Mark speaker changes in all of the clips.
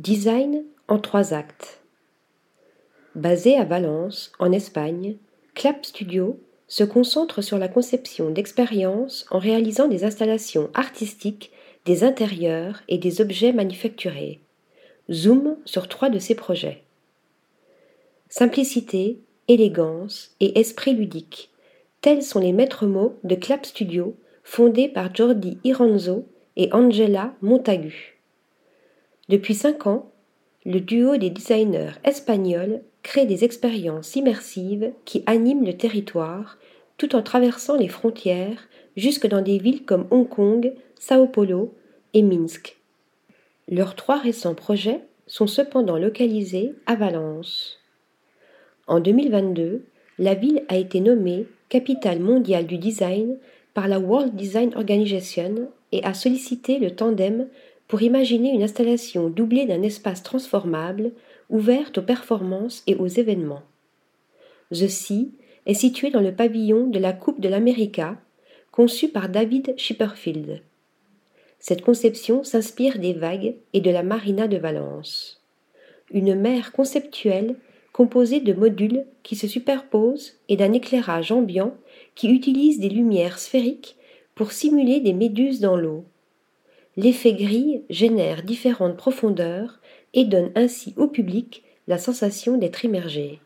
Speaker 1: Design en trois actes. Basé à Valence, en Espagne, Clap Studio se concentre sur la conception d'expériences en réalisant des installations artistiques, des intérieurs et des objets manufacturés. Zoom sur trois de ses projets. Simplicité, élégance et esprit ludique, tels sont les maîtres mots de Clap Studio, fondé par Jordi Iranzo et Angela Montagu. Depuis cinq ans, le duo des designers espagnols crée des expériences immersives qui animent le territoire tout en traversant les frontières jusque dans des villes comme Hong Kong, Sao Paulo et Minsk. Leurs trois récents projets sont cependant localisés à Valence. En 2022, la ville a été nommée capitale mondiale du design par la World Design Organization et a sollicité le tandem pour imaginer une installation doublée d'un espace transformable, ouverte aux performances et aux événements. The Sea est situé dans le pavillon de la Coupe de l'América, conçu par David Schipperfield. Cette conception s'inspire des vagues et de la marina de Valence. Une mer conceptuelle composée de modules qui se superposent et d'un éclairage ambiant qui utilise des lumières sphériques pour simuler des méduses dans l'eau. L'effet gris génère différentes profondeurs et donne ainsi au public la sensation d'être immergé.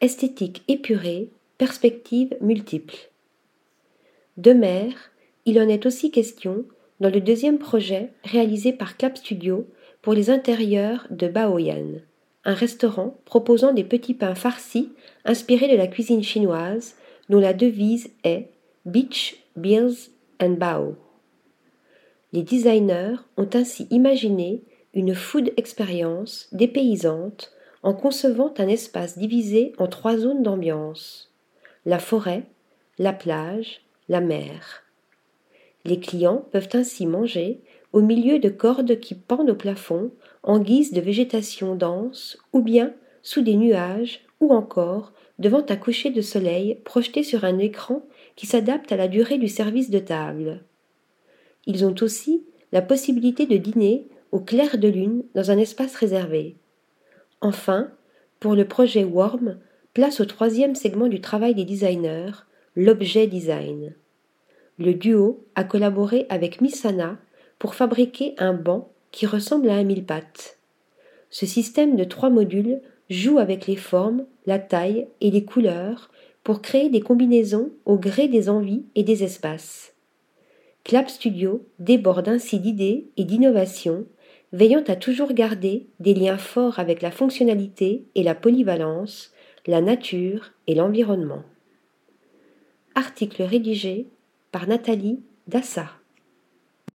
Speaker 1: Esthétique épurée, perspectives multiples. De mer, il en est aussi question dans le deuxième projet réalisé par Clap Studio pour les intérieurs de Baoyan, un restaurant proposant des petits pains farcis inspirés de la cuisine chinoise dont la devise est Beach, Beers and Bao. Les designers ont ainsi imaginé une food expérience dépaysante en concevant un espace divisé en trois zones d'ambiance la forêt, la plage, la mer. Les clients peuvent ainsi manger au milieu de cordes qui pendent au plafond en guise de végétation dense ou bien sous des nuages ou encore devant un coucher de soleil projeté sur un écran qui s'adapte à la durée du service de table. Ils ont aussi la possibilité de dîner au clair de lune dans un espace réservé. Enfin, pour le projet Worm, place au troisième segment du travail des designers, l'objet design. Le duo a collaboré avec Misana pour fabriquer un banc qui ressemble à un mille-pattes. Ce système de trois modules joue avec les formes, la taille et les couleurs pour créer des combinaisons au gré des envies et des espaces. Clap Studio déborde ainsi d'idées et d'innovations, veillant à toujours garder des liens forts avec la fonctionnalité et la polyvalence, la nature et l'environnement. Article rédigé par Nathalie Dassa.